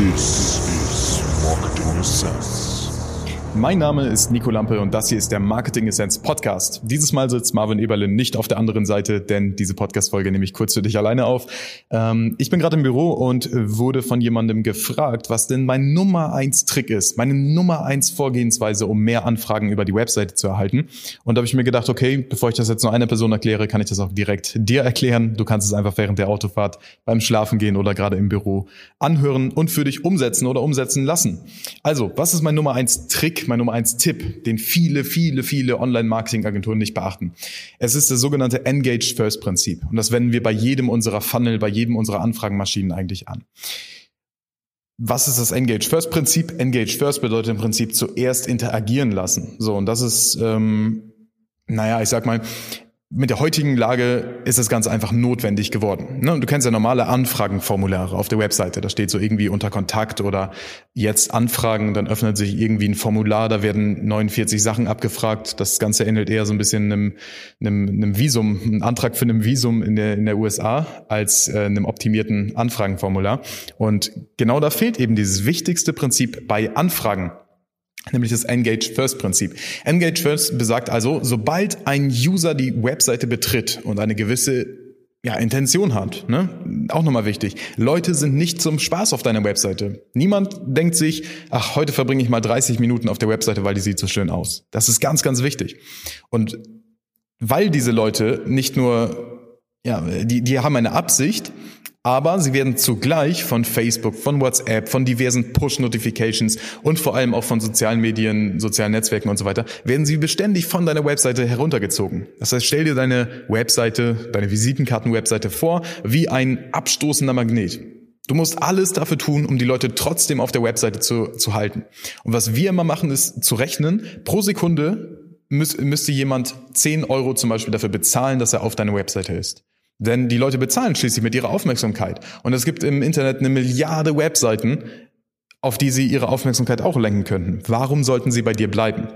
This is Marketing Sense. Mein Name ist Nico Lampe und das hier ist der Marketing Essence Podcast. Dieses Mal sitzt Marvin Eberlin nicht auf der anderen Seite, denn diese Podcast-Folge nehme ich kurz für dich alleine auf. Ähm, ich bin gerade im Büro und wurde von jemandem gefragt, was denn mein Nummer eins Trick ist, meine Nummer eins Vorgehensweise, um mehr Anfragen über die Webseite zu erhalten. Und da habe ich mir gedacht, okay, bevor ich das jetzt nur einer Person erkläre, kann ich das auch direkt dir erklären. Du kannst es einfach während der Autofahrt, beim Schlafen gehen oder gerade im Büro anhören und für dich umsetzen oder umsetzen lassen. Also, was ist mein Nummer eins Trick? Mein Nummer eins Tipp, den viele, viele, viele Online-Marketing-Agenturen nicht beachten. Es ist das sogenannte Engaged First Prinzip. Und das wenden wir bei jedem unserer Funnel, bei jedem unserer Anfragenmaschinen eigentlich an. Was ist das Engage First Prinzip? Engage First bedeutet im Prinzip zuerst interagieren lassen. So, und das ist, ähm, naja, ich sag mal, mit der heutigen Lage ist es ganz einfach notwendig geworden. Ne? Du kennst ja normale Anfragenformulare auf der Webseite. Da steht so irgendwie unter Kontakt oder jetzt Anfragen, dann öffnet sich irgendwie ein Formular, da werden 49 Sachen abgefragt. Das Ganze ähnelt eher so ein bisschen einem, einem, einem Visum, einem Antrag für ein Visum in der, in der USA als äh, einem optimierten Anfragenformular. Und genau da fehlt eben dieses wichtigste Prinzip bei Anfragen nämlich das Engage First Prinzip. Engage First besagt also, sobald ein User die Webseite betritt und eine gewisse ja, Intention hat, ne? Auch nochmal wichtig. Leute sind nicht zum Spaß auf deiner Webseite. Niemand denkt sich, ach, heute verbringe ich mal 30 Minuten auf der Webseite, weil die sieht so schön aus. Das ist ganz, ganz wichtig. Und weil diese Leute nicht nur, ja, die, die haben eine Absicht, aber sie werden zugleich von Facebook, von WhatsApp, von diversen Push-Notifications und vor allem auch von sozialen Medien, sozialen Netzwerken und so weiter, werden sie beständig von deiner Webseite heruntergezogen. Das heißt, stell dir deine Webseite, deine Visitenkarten-Webseite vor, wie ein abstoßender Magnet. Du musst alles dafür tun, um die Leute trotzdem auf der Webseite zu, zu halten. Und was wir immer machen, ist zu rechnen, pro Sekunde müsste jemand 10 Euro zum Beispiel dafür bezahlen, dass er auf deiner Webseite ist. Denn die Leute bezahlen schließlich mit ihrer Aufmerksamkeit. Und es gibt im Internet eine Milliarde Webseiten, auf die sie ihre Aufmerksamkeit auch lenken könnten. Warum sollten sie bei dir bleiben?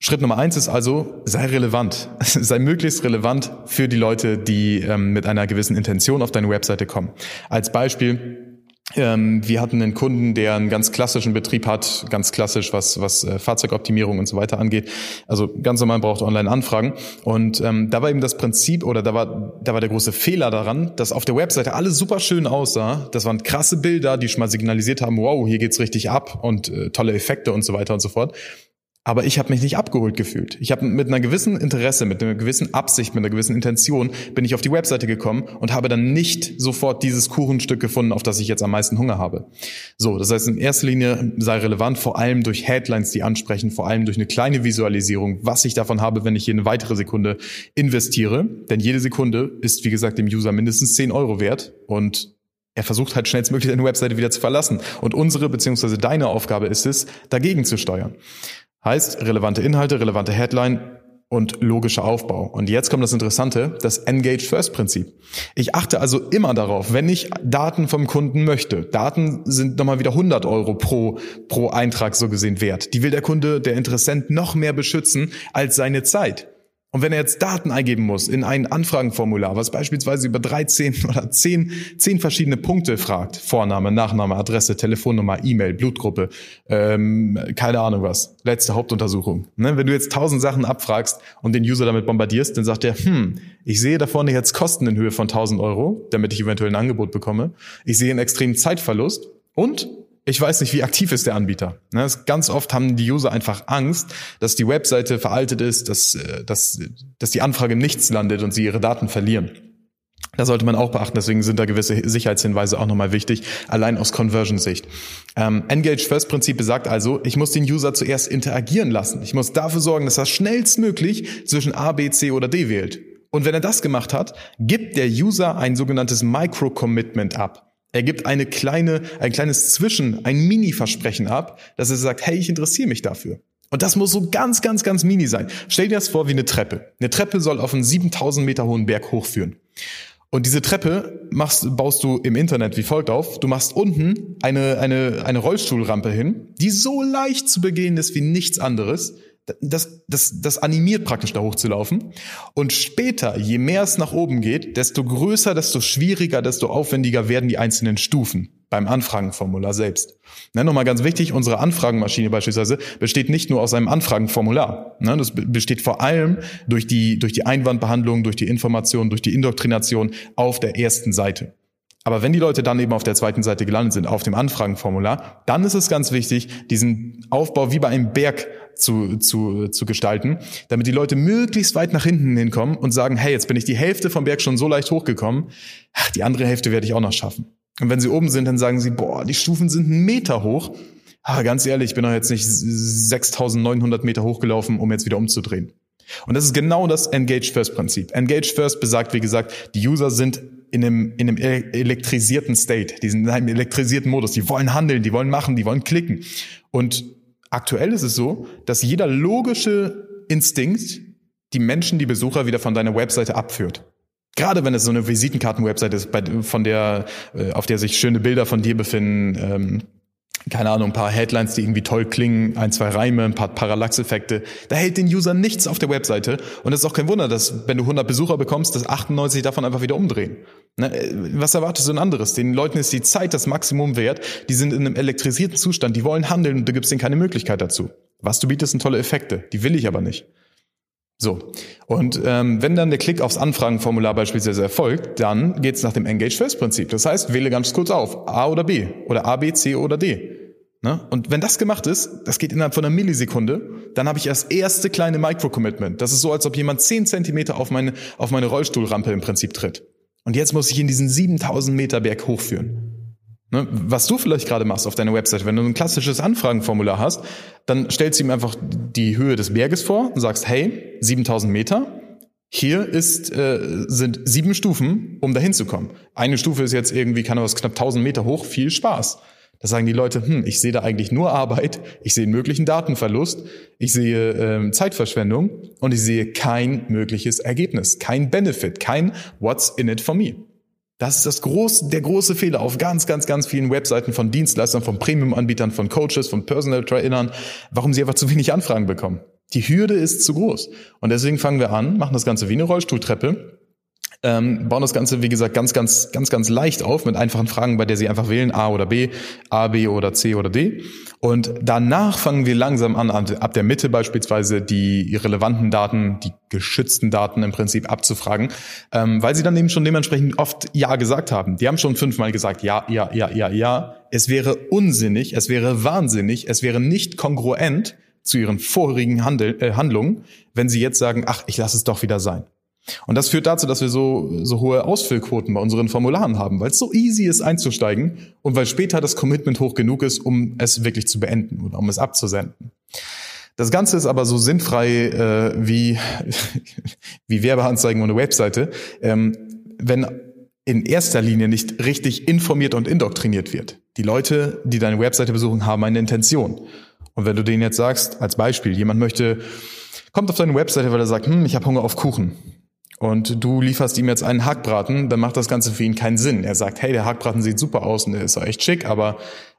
Schritt Nummer eins ist also, sei relevant. sei möglichst relevant für die Leute, die ähm, mit einer gewissen Intention auf deine Webseite kommen. Als Beispiel, wir hatten einen Kunden, der einen ganz klassischen Betrieb hat, ganz klassisch, was, was äh, Fahrzeugoptimierung und so weiter angeht. Also ganz normal braucht Online-Anfragen. Und ähm, da war eben das Prinzip oder da war, da war der große Fehler daran, dass auf der Webseite alles super schön aussah. Das waren krasse Bilder, die schon mal signalisiert haben, wow, hier geht's richtig ab und äh, tolle Effekte und so weiter und so fort. Aber ich habe mich nicht abgeholt gefühlt. Ich habe mit einer gewissen Interesse, mit einer gewissen Absicht, mit einer gewissen Intention bin ich auf die Webseite gekommen und habe dann nicht sofort dieses Kuchenstück gefunden, auf das ich jetzt am meisten Hunger habe. So, das heißt in erster Linie sei relevant, vor allem durch Headlines, die ansprechen, vor allem durch eine kleine Visualisierung, was ich davon habe, wenn ich hier eine weitere Sekunde investiere. Denn jede Sekunde ist, wie gesagt, dem User mindestens 10 Euro wert und er versucht halt schnellstmöglich eine Webseite wieder zu verlassen. Und unsere beziehungsweise deine Aufgabe ist es, dagegen zu steuern. Heißt relevante Inhalte, relevante Headline und logischer Aufbau. Und jetzt kommt das Interessante, das Engage First Prinzip. Ich achte also immer darauf, wenn ich Daten vom Kunden möchte. Daten sind nochmal wieder 100 Euro pro, pro Eintrag so gesehen wert. Die will der Kunde, der Interessent noch mehr beschützen als seine Zeit. Und wenn er jetzt Daten eingeben muss in ein Anfragenformular, was beispielsweise über 13 oder 10, 10 verschiedene Punkte fragt, Vorname, Nachname, Adresse, Telefonnummer, E-Mail, Blutgruppe, ähm, keine Ahnung was, letzte Hauptuntersuchung. Ne? Wenn du jetzt tausend Sachen abfragst und den User damit bombardierst, dann sagt er, hm, ich sehe da vorne jetzt Kosten in Höhe von 1000 Euro, damit ich eventuell ein Angebot bekomme. Ich sehe einen extremen Zeitverlust und ich weiß nicht, wie aktiv ist der Anbieter. Ne, ganz oft haben die User einfach Angst, dass die Webseite veraltet ist, dass, äh, dass, dass die Anfrage im Nichts landet und sie ihre Daten verlieren. Da sollte man auch beachten, deswegen sind da gewisse Sicherheitshinweise auch nochmal wichtig, allein aus Conversion-Sicht. Ähm, Engage First Prinzip besagt also, ich muss den User zuerst interagieren lassen. Ich muss dafür sorgen, dass er schnellstmöglich zwischen A, B, C oder D wählt. Und wenn er das gemacht hat, gibt der User ein sogenanntes Micro-Commitment ab. Er gibt eine kleine, ein kleines Zwischen, ein Mini-Versprechen ab, dass er sagt, hey, ich interessiere mich dafür. Und das muss so ganz, ganz, ganz mini sein. Stell dir das vor wie eine Treppe. Eine Treppe soll auf einen 7000 Meter hohen Berg hochführen. Und diese Treppe machst, baust du im Internet wie folgt auf. Du machst unten eine, eine, eine Rollstuhlrampe hin, die so leicht zu begehen ist wie nichts anderes das, das, das animiert praktisch da hochzulaufen. Und später, je mehr es nach oben geht, desto größer, desto schwieriger, desto aufwendiger werden die einzelnen Stufen. beim Anfragenformular selbst. Ne, Nochmal ganz wichtig, unsere Anfragenmaschine beispielsweise besteht nicht nur aus einem Anfragenformular. Ne, das besteht vor allem durch die, durch die Einwandbehandlung, durch die Information, durch die Indoktrination auf der ersten Seite. Aber wenn die Leute dann eben auf der zweiten Seite gelandet sind, auf dem Anfragenformular, dann ist es ganz wichtig, diesen Aufbau wie bei einem Berg zu, zu, zu gestalten, damit die Leute möglichst weit nach hinten hinkommen und sagen, hey, jetzt bin ich die Hälfte vom Berg schon so leicht hochgekommen, ach, die andere Hälfte werde ich auch noch schaffen. Und wenn sie oben sind, dann sagen sie, boah, die Stufen sind einen Meter hoch. Aber ganz ehrlich, ich bin doch jetzt nicht 6900 Meter hochgelaufen, um jetzt wieder umzudrehen. Und das ist genau das Engage First Prinzip. Engage First besagt, wie gesagt, die User sind in einem, in einem elektrisierten State. Die sind in einem elektrisierten Modus. Die wollen handeln, die wollen machen, die wollen klicken. Und aktuell ist es so, dass jeder logische Instinkt die Menschen, die Besucher wieder von deiner Webseite abführt. Gerade wenn es so eine Visitenkarten-Webseite ist, bei, von der, äh, auf der sich schöne Bilder von dir befinden, ähm, keine Ahnung, ein paar Headlines, die irgendwie toll klingen, ein, zwei Reime, ein paar Parallax-Effekte. Da hält den User nichts auf der Webseite. Und es ist auch kein Wunder, dass wenn du 100 Besucher bekommst, dass 98 davon einfach wieder umdrehen. Ne, was erwartest du ein anderes? Den Leuten ist die Zeit das Maximum wert. Die sind in einem elektrisierten Zustand. Die wollen handeln und du gibst ihnen keine Möglichkeit dazu. Was du bietest, sind tolle Effekte. Die will ich aber nicht. So, und ähm, wenn dann der Klick aufs Anfragenformular beispielsweise erfolgt, dann geht's nach dem Engage First Prinzip. Das heißt, wähle ganz kurz auf A oder B oder A, B, C oder D. Ne? Und wenn das gemacht ist, das geht innerhalb von einer Millisekunde, dann habe ich das erste kleine Micro-Commitment. Das ist so, als ob jemand zehn Zentimeter auf meine, auf meine Rollstuhlrampe im Prinzip tritt. Und jetzt muss ich in diesen 7000 Meter Berg hochführen. Ne, was du vielleicht gerade machst auf deiner Website, wenn du ein klassisches Anfragenformular hast, dann stellst du ihm einfach die Höhe des Berges vor und sagst, hey, 7000 Meter, hier ist, äh, sind sieben Stufen, um dahin zu kommen. Eine Stufe ist jetzt irgendwie, kann was knapp 1000 Meter hoch, viel Spaß. Da sagen die Leute, hm, ich sehe da eigentlich nur Arbeit, ich sehe einen möglichen Datenverlust, ich sehe ähm, Zeitverschwendung und ich sehe kein mögliches Ergebnis, kein Benefit, kein What's in it for me. Das ist das große, der große Fehler auf ganz, ganz, ganz vielen Webseiten von Dienstleistern, von Premium-Anbietern, von Coaches, von Personal Trainern, warum sie einfach zu wenig Anfragen bekommen. Die Hürde ist zu groß. Und deswegen fangen wir an, machen das Ganze wie eine Rollstuhltreppe ähm, bauen das Ganze, wie gesagt, ganz, ganz, ganz, ganz leicht auf mit einfachen Fragen, bei der Sie einfach wählen A oder B, A, B oder C oder D. Und danach fangen wir langsam an, ab der Mitte beispielsweise die relevanten Daten, die geschützten Daten im Prinzip abzufragen, ähm, weil Sie dann eben schon dementsprechend oft Ja gesagt haben. Die haben schon fünfmal gesagt Ja, ja, ja, ja, ja. Es wäre unsinnig, es wäre wahnsinnig, es wäre nicht kongruent zu Ihren vorherigen Handel, äh, Handlungen, wenn Sie jetzt sagen, ach, ich lasse es doch wieder sein. Und das führt dazu, dass wir so, so hohe Ausfüllquoten bei unseren Formularen haben, weil es so easy ist einzusteigen und weil später das Commitment hoch genug ist, um es wirklich zu beenden oder um es abzusenden. Das Ganze ist aber so sinnfrei äh, wie, wie Werbeanzeigen eine Webseite, ähm, wenn in erster Linie nicht richtig informiert und indoktriniert wird. Die Leute, die deine Webseite besuchen, haben eine Intention. Und wenn du denen jetzt sagst, als Beispiel, jemand möchte, kommt auf deine Webseite, weil er sagt, hm, ich habe Hunger auf Kuchen und du lieferst ihm jetzt einen Hackbraten, dann macht das Ganze für ihn keinen Sinn. Er sagt, hey, der Hackbraten sieht super aus und der ist echt schick, aber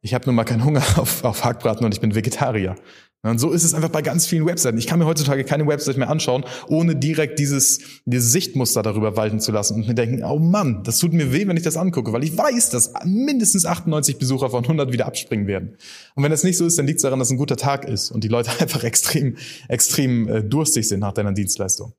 ich habe nun mal keinen Hunger auf, auf Hackbraten und ich bin Vegetarier. Und so ist es einfach bei ganz vielen Webseiten. Ich kann mir heutzutage keine Website mehr anschauen, ohne direkt dieses, dieses Sichtmuster darüber walten zu lassen und mir denken, oh Mann, das tut mir weh, wenn ich das angucke, weil ich weiß, dass mindestens 98 Besucher von 100 wieder abspringen werden. Und wenn das nicht so ist, dann liegt es daran, dass es ein guter Tag ist und die Leute einfach extrem, extrem äh, durstig sind nach deiner Dienstleistung.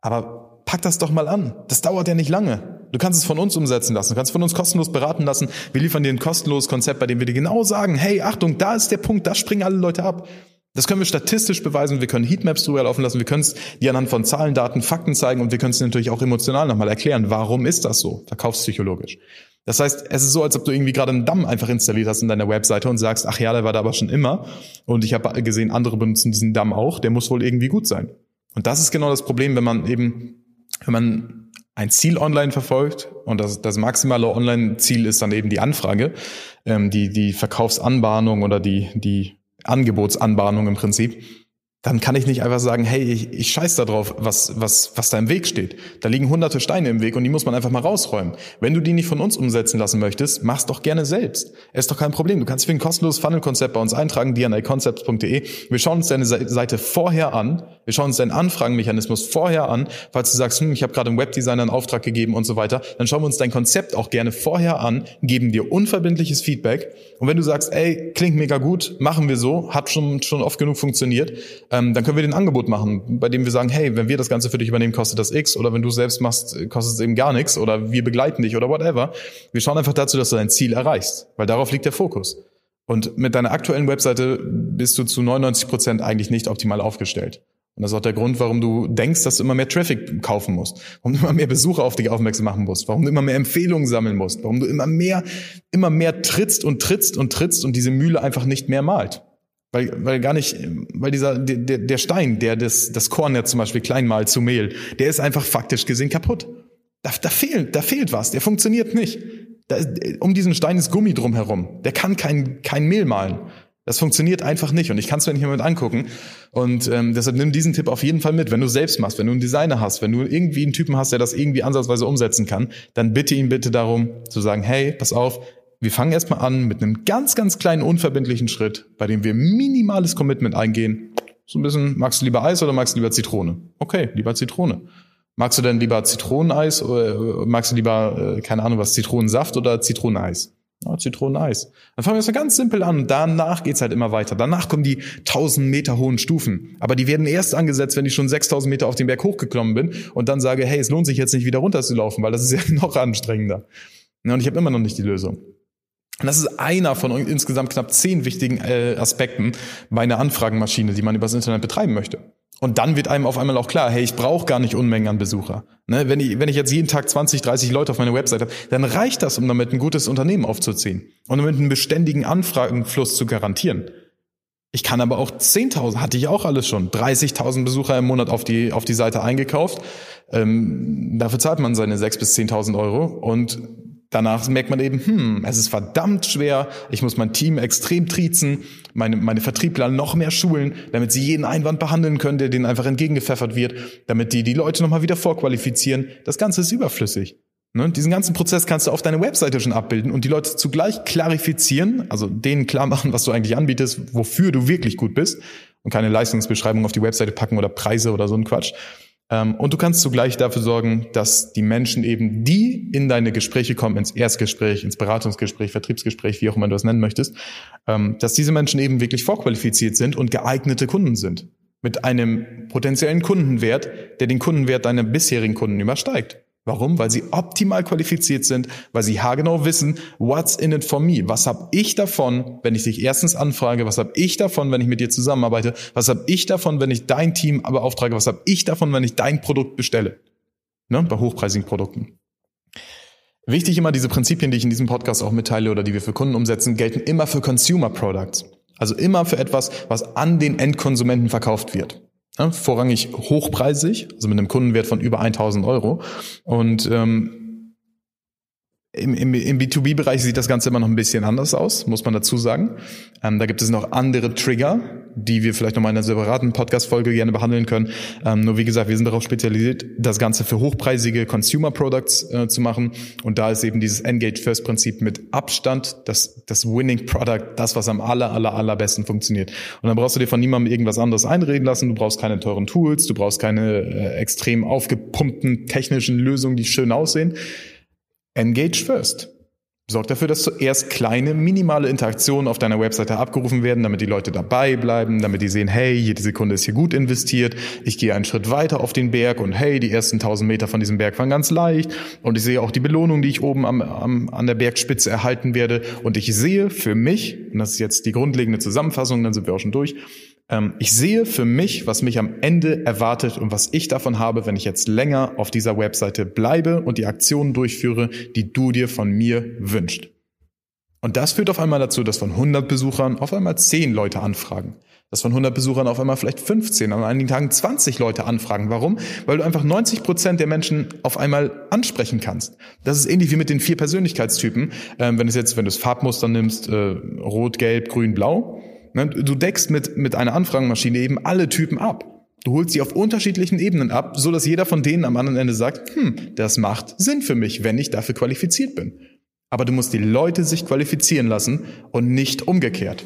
Aber pack das doch mal an. Das dauert ja nicht lange. Du kannst es von uns umsetzen lassen. Du kannst von uns kostenlos beraten lassen. Wir liefern dir ein kostenloses Konzept, bei dem wir dir genau sagen, hey, Achtung, da ist der Punkt, da springen alle Leute ab. Das können wir statistisch beweisen. Wir können Heatmaps drüber laufen lassen. Wir können es dir anhand von Zahlen, Daten, Fakten zeigen und wir können es natürlich auch emotional nochmal erklären. Warum ist das so? Verkaufspsychologisch. Das heißt, es ist so, als ob du irgendwie gerade einen Damm einfach installiert hast in deiner Webseite und sagst, ach ja, der war da aber schon immer. Und ich habe gesehen, andere benutzen diesen Damm auch. Der muss wohl irgendwie gut sein. Und das ist genau das Problem, wenn man eben, wenn man ein Ziel online verfolgt und das, das maximale Online-Ziel ist dann eben die Anfrage, ähm, die, die Verkaufsanbahnung oder die, die Angebotsanbahnung im Prinzip, dann kann ich nicht einfach sagen, hey, ich, ich scheiß da drauf, was, was, was da im Weg steht. Da liegen hunderte Steine im Weg und die muss man einfach mal rausräumen. Wenn du die nicht von uns umsetzen lassen möchtest, mach's doch gerne selbst. Ist doch kein Problem. Du kannst für ein kostenloses Funnel-Konzept bei uns eintragen, dnaconcepts.de. Wir schauen uns deine Seite vorher an. Wir schauen uns deinen Anfragenmechanismus vorher an. Falls du sagst, hm, ich habe gerade einem Webdesigner einen Auftrag gegeben und so weiter, dann schauen wir uns dein Konzept auch gerne vorher an, geben dir unverbindliches Feedback. Und wenn du sagst, ey, klingt mega gut, machen wir so, hat schon, schon oft genug funktioniert, ähm, dann können wir den Angebot machen, bei dem wir sagen, hey, wenn wir das Ganze für dich übernehmen, kostet das X oder wenn du selbst machst, kostet es eben gar nichts oder wir begleiten dich oder whatever. Wir schauen einfach dazu, dass du dein Ziel erreichst, weil darauf liegt der Fokus. Und mit deiner aktuellen Webseite bist du zu 99 Prozent eigentlich nicht optimal aufgestellt. Und das ist auch der Grund, warum du denkst, dass du immer mehr Traffic kaufen musst, warum du immer mehr Besucher auf dich aufmerksam machen musst, warum du immer mehr Empfehlungen sammeln musst, warum du immer mehr, immer mehr trittst und trittst und trittst und diese Mühle einfach nicht mehr malt. Weil, weil gar nicht, weil dieser, der, der Stein, der das, das Korn ja zum Beispiel klein malt zu Mehl, der ist einfach faktisch gesehen kaputt. Da, da fehlt, da fehlt was, der funktioniert nicht. Da um diesen Stein ist Gummi drumherum. Der kann kein, kein Mehl malen. Das funktioniert einfach nicht und ich kann es mir nicht mehr mit angucken. Und ähm, deshalb nimm diesen Tipp auf jeden Fall mit. Wenn du selbst machst, wenn du einen Designer hast, wenn du irgendwie einen Typen hast, der das irgendwie ansatzweise umsetzen kann, dann bitte ihn bitte darum zu sagen, hey, pass auf, wir fangen erstmal an mit einem ganz, ganz kleinen unverbindlichen Schritt, bei dem wir minimales Commitment eingehen. So ein bisschen, magst du lieber Eis oder magst du lieber Zitrone? Okay, lieber Zitrone. Magst du denn lieber Zitroneneis oder magst du lieber, äh, keine Ahnung was, Zitronensaft oder Zitroneneis? Ja, Zitroneneis. Dann fangen wir so ganz simpel an und danach geht's halt immer weiter. Danach kommen die 1000 Meter hohen Stufen. Aber die werden erst angesetzt, wenn ich schon 6000 Meter auf den Berg hochgeklommen bin und dann sage, hey, es lohnt sich jetzt nicht wieder runterzulaufen, weil das ist ja noch anstrengender. Ja, und ich habe immer noch nicht die Lösung. Das ist einer von insgesamt knapp zehn wichtigen äh, Aspekten bei einer Anfragenmaschine, die man übers Internet betreiben möchte. Und dann wird einem auf einmal auch klar, hey, ich brauche gar nicht Unmengen an Besucher. Ne, wenn, ich, wenn ich jetzt jeden Tag 20, 30 Leute auf meiner Website habe, dann reicht das, um damit ein gutes Unternehmen aufzuziehen und damit einen beständigen Anfragenfluss zu garantieren. Ich kann aber auch 10.000, hatte ich auch alles schon, 30.000 Besucher im Monat auf die, auf die Seite eingekauft. Ähm, dafür zahlt man seine 6.000 bis 10.000 Euro und danach merkt man eben, hm, es ist verdammt schwer, ich muss mein Team extrem triezen, meine, meine Vertriebler noch mehr schulen, damit sie jeden Einwand behandeln können, der denen einfach entgegengepfeffert wird, damit die die Leute nochmal wieder vorqualifizieren. Das Ganze ist überflüssig. Ne? Diesen ganzen Prozess kannst du auf deiner Webseite schon abbilden und die Leute zugleich klarifizieren, also denen klar machen, was du eigentlich anbietest, wofür du wirklich gut bist und keine Leistungsbeschreibung auf die Webseite packen oder Preise oder so ein Quatsch. Ähm, und du kannst zugleich dafür sorgen, dass die Menschen eben, die in deine Gespräche kommen, ins Erstgespräch, ins Beratungsgespräch, Vertriebsgespräch, wie auch immer du es nennen möchtest, ähm, dass diese Menschen eben wirklich vorqualifiziert sind und geeignete Kunden sind. Mit einem potenziellen Kundenwert, der den Kundenwert deiner bisherigen Kunden übersteigt. Warum? Weil sie optimal qualifiziert sind, weil sie haargenau wissen, what's in it for me? Was habe ich davon, wenn ich dich erstens anfrage? Was habe ich davon, wenn ich mit dir zusammenarbeite? Was habe ich davon, wenn ich dein Team beauftrage? Was habe ich davon, wenn ich dein Produkt bestelle? Ne? Bei hochpreisigen Produkten. Wichtig immer diese Prinzipien, die ich in diesem Podcast auch mitteile oder die wir für Kunden umsetzen, gelten immer für Consumer Products. Also immer für etwas, was an den Endkonsumenten verkauft wird vorrangig hochpreisig, also mit einem Kundenwert von über 1000 Euro. Und ähm, im, im, im B2B-Bereich sieht das Ganze immer noch ein bisschen anders aus, muss man dazu sagen. Ähm, da gibt es noch andere Trigger, die wir vielleicht nochmal in einer separaten Podcast-Folge gerne behandeln können. Ähm, nur wie gesagt, wir sind darauf spezialisiert, das Ganze für hochpreisige Consumer Products äh, zu machen. Und da ist eben dieses Engage First Prinzip mit Abstand das, das Winning Product, das, was am aller, aller, allerbesten funktioniert. Und dann brauchst du dir von niemandem irgendwas anderes einreden lassen. Du brauchst keine teuren Tools, du brauchst keine äh, extrem aufgepumpten technischen Lösungen, die schön aussehen Engage first. Sorg dafür, dass zuerst kleine, minimale Interaktionen auf deiner Webseite abgerufen werden, damit die Leute dabei bleiben, damit die sehen, hey, jede Sekunde ist hier gut investiert, ich gehe einen Schritt weiter auf den Berg und hey, die ersten 1000 Meter von diesem Berg waren ganz leicht und ich sehe auch die Belohnung, die ich oben am, am, an der Bergspitze erhalten werde und ich sehe für mich, und das ist jetzt die grundlegende Zusammenfassung, dann sind wir auch schon durch, ich sehe für mich, was mich am Ende erwartet und was ich davon habe, wenn ich jetzt länger auf dieser Webseite bleibe und die Aktionen durchführe, die du dir von mir wünschst. Und das führt auf einmal dazu, dass von 100 Besuchern auf einmal 10 Leute anfragen. Dass von 100 Besuchern auf einmal vielleicht 15, an einigen Tagen 20 Leute anfragen. Warum? Weil du einfach 90 Prozent der Menschen auf einmal ansprechen kannst. Das ist ähnlich wie mit den vier Persönlichkeitstypen. Ähm, wenn du jetzt, wenn du das Farbmuster nimmst, äh, rot, gelb, grün, blau? Du deckst mit, mit einer Anfragenmaschine eben alle Typen ab. Du holst sie auf unterschiedlichen Ebenen ab, so dass jeder von denen am anderen Ende sagt, hm, das macht Sinn für mich, wenn ich dafür qualifiziert bin. Aber du musst die Leute sich qualifizieren lassen und nicht umgekehrt.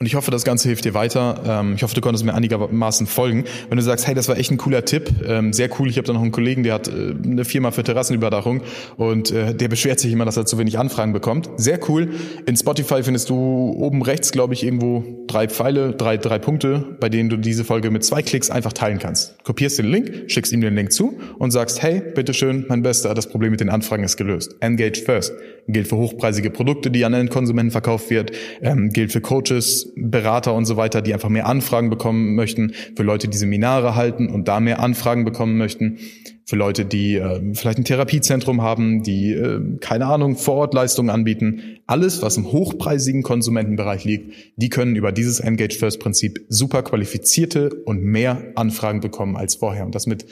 Und ich hoffe, das Ganze hilft dir weiter. Ähm, ich hoffe, du konntest mir einigermaßen folgen. Wenn du sagst, hey, das war echt ein cooler Tipp, ähm, sehr cool. Ich habe da noch einen Kollegen, der hat äh, eine Firma für Terrassenüberdachung und äh, der beschwert sich immer, dass er zu wenig Anfragen bekommt. Sehr cool. In Spotify findest du oben rechts, glaube ich, irgendwo drei Pfeile, drei, drei Punkte, bei denen du diese Folge mit zwei Klicks einfach teilen kannst. Kopierst den Link, schickst ihm den Link zu und sagst, hey, bitteschön, mein Bester, das Problem mit den Anfragen ist gelöst. Engage first. Gilt für hochpreisige Produkte, die an den Konsumenten verkauft wird, ähm, gilt für Coaches, Berater und so weiter, die einfach mehr Anfragen bekommen möchten, für Leute, die Seminare halten und da mehr Anfragen bekommen möchten, für Leute, die äh, vielleicht ein Therapiezentrum haben, die, äh, keine Ahnung, Vorortleistungen anbieten. Alles, was im hochpreisigen Konsumentenbereich liegt, die können über dieses Engage First Prinzip super qualifizierte und mehr Anfragen bekommen als vorher. Und das mit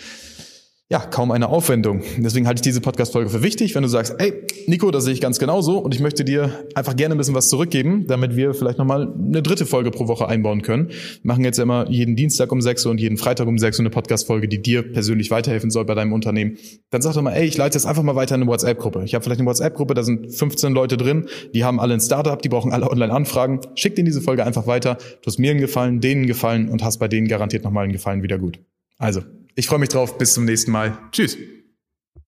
ja, kaum eine Aufwendung. Deswegen halte ich diese Podcast-Folge für wichtig, wenn du sagst, ey, Nico, das sehe ich ganz genauso und ich möchte dir einfach gerne ein bisschen was zurückgeben, damit wir vielleicht nochmal eine dritte Folge pro Woche einbauen können. Wir machen jetzt immer jeden Dienstag um sechs Uhr und jeden Freitag um sechs Uhr eine Podcast-Folge, die dir persönlich weiterhelfen soll bei deinem Unternehmen. Dann sag doch mal, ey, ich leite jetzt einfach mal weiter in eine WhatsApp-Gruppe. Ich habe vielleicht eine WhatsApp-Gruppe, da sind 15 Leute drin, die haben alle ein Startup, die brauchen alle Online-Anfragen. Schick denen diese Folge einfach weiter. Du hast mir einen Gefallen, denen einen Gefallen und hast bei denen garantiert nochmal einen Gefallen wieder gut. Also, ich freue mich drauf. Bis zum nächsten Mal. Tschüss.